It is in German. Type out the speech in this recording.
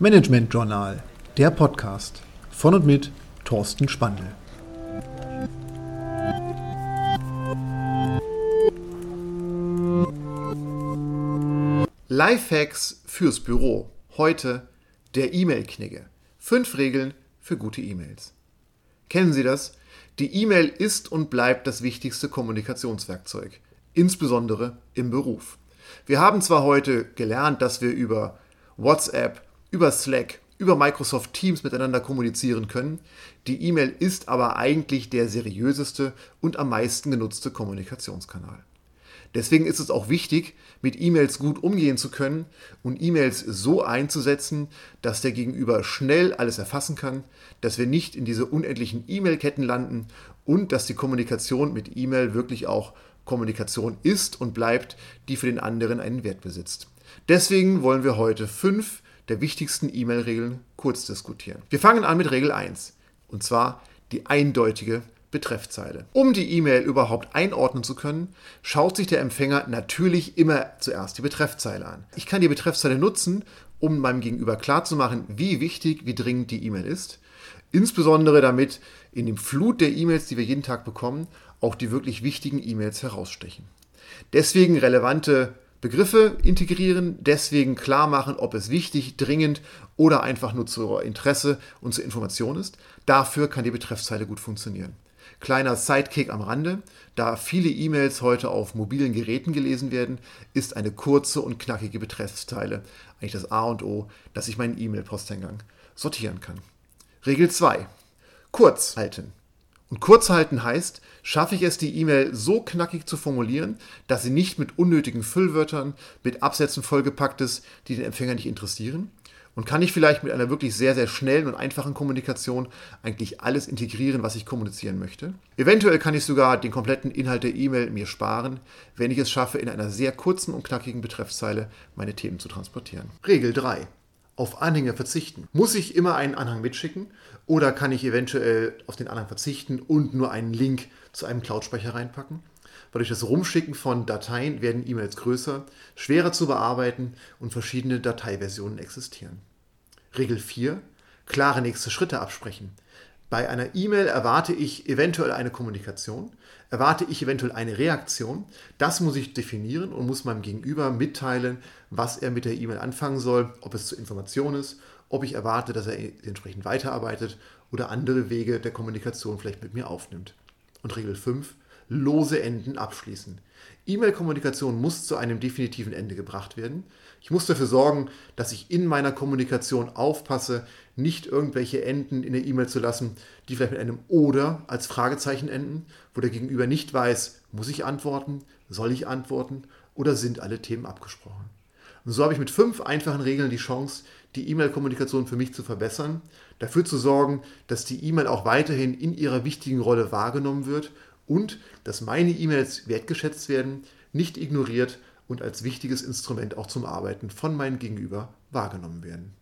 Management Journal, der Podcast von und mit Thorsten Spandl. Lifehacks fürs Büro. Heute der E-Mail-Knigge. Fünf Regeln für gute E-Mails. Kennen Sie das? Die E-Mail ist und bleibt das wichtigste Kommunikationswerkzeug, insbesondere im Beruf. Wir haben zwar heute gelernt, dass wir über WhatsApp, über Slack, über Microsoft Teams miteinander kommunizieren können. Die E-Mail ist aber eigentlich der seriöseste und am meisten genutzte Kommunikationskanal. Deswegen ist es auch wichtig, mit E-Mails gut umgehen zu können und E-Mails so einzusetzen, dass der Gegenüber schnell alles erfassen kann, dass wir nicht in diese unendlichen E-Mail-Ketten landen und dass die Kommunikation mit E-Mail wirklich auch Kommunikation ist und bleibt, die für den anderen einen Wert besitzt. Deswegen wollen wir heute fünf der wichtigsten E-Mail-Regeln kurz diskutieren. Wir fangen an mit Regel 1, und zwar die eindeutige Betreffzeile. Um die E-Mail überhaupt einordnen zu können, schaut sich der Empfänger natürlich immer zuerst die Betreffzeile an. Ich kann die Betreffzeile nutzen, um meinem Gegenüber klarzumachen, wie wichtig, wie dringend die E-Mail ist. Insbesondere damit in dem Flut der E-Mails, die wir jeden Tag bekommen, auch die wirklich wichtigen E-Mails herausstechen. Deswegen relevante Begriffe integrieren, deswegen klar machen, ob es wichtig, dringend oder einfach nur zur Interesse und zur Information ist. Dafür kann die Betreffzeile gut funktionieren. Kleiner Sidekick am Rande, da viele E-Mails heute auf mobilen Geräten gelesen werden, ist eine kurze und knackige Betreffzeile eigentlich das A und O, dass ich meinen E-Mail-Posteingang sortieren kann. Regel 2. Kurz halten. Und kurz halten heißt, schaffe ich es, die E-Mail so knackig zu formulieren, dass sie nicht mit unnötigen Füllwörtern, mit Absätzen vollgepackt ist, die den Empfänger nicht interessieren? Und kann ich vielleicht mit einer wirklich sehr, sehr schnellen und einfachen Kommunikation eigentlich alles integrieren, was ich kommunizieren möchte? Eventuell kann ich sogar den kompletten Inhalt der E-Mail mir sparen, wenn ich es schaffe, in einer sehr kurzen und knackigen Betreffzeile meine Themen zu transportieren. Regel 3 auf Anhänge verzichten? Muss ich immer einen Anhang mitschicken oder kann ich eventuell auf den Anhang verzichten und nur einen Link zu einem Cloud-Speicher reinpacken? Weil durch das Rumschicken von Dateien werden E-Mails größer, schwerer zu bearbeiten und verschiedene Dateiversionen existieren. Regel 4. Klare nächste Schritte absprechen. Bei einer E-Mail erwarte ich eventuell eine Kommunikation, erwarte ich eventuell eine Reaktion. Das muss ich definieren und muss meinem Gegenüber mitteilen, was er mit der E-Mail anfangen soll, ob es zur Information ist, ob ich erwarte, dass er entsprechend weiterarbeitet oder andere Wege der Kommunikation vielleicht mit mir aufnimmt. Und Regel 5, lose Enden abschließen. E-Mail-Kommunikation muss zu einem definitiven Ende gebracht werden. Ich muss dafür sorgen, dass ich in meiner Kommunikation aufpasse, nicht irgendwelche Enden in der E-Mail zu lassen, die vielleicht mit einem oder als Fragezeichen enden, wo der Gegenüber nicht weiß, muss ich antworten, soll ich antworten oder sind alle Themen abgesprochen. Und so habe ich mit fünf einfachen Regeln die Chance, die E-Mail-Kommunikation für mich zu verbessern, dafür zu sorgen, dass die E-Mail auch weiterhin in ihrer wichtigen Rolle wahrgenommen wird und dass meine E-Mails wertgeschätzt werden, nicht ignoriert und als wichtiges Instrument auch zum Arbeiten von meinem Gegenüber wahrgenommen werden.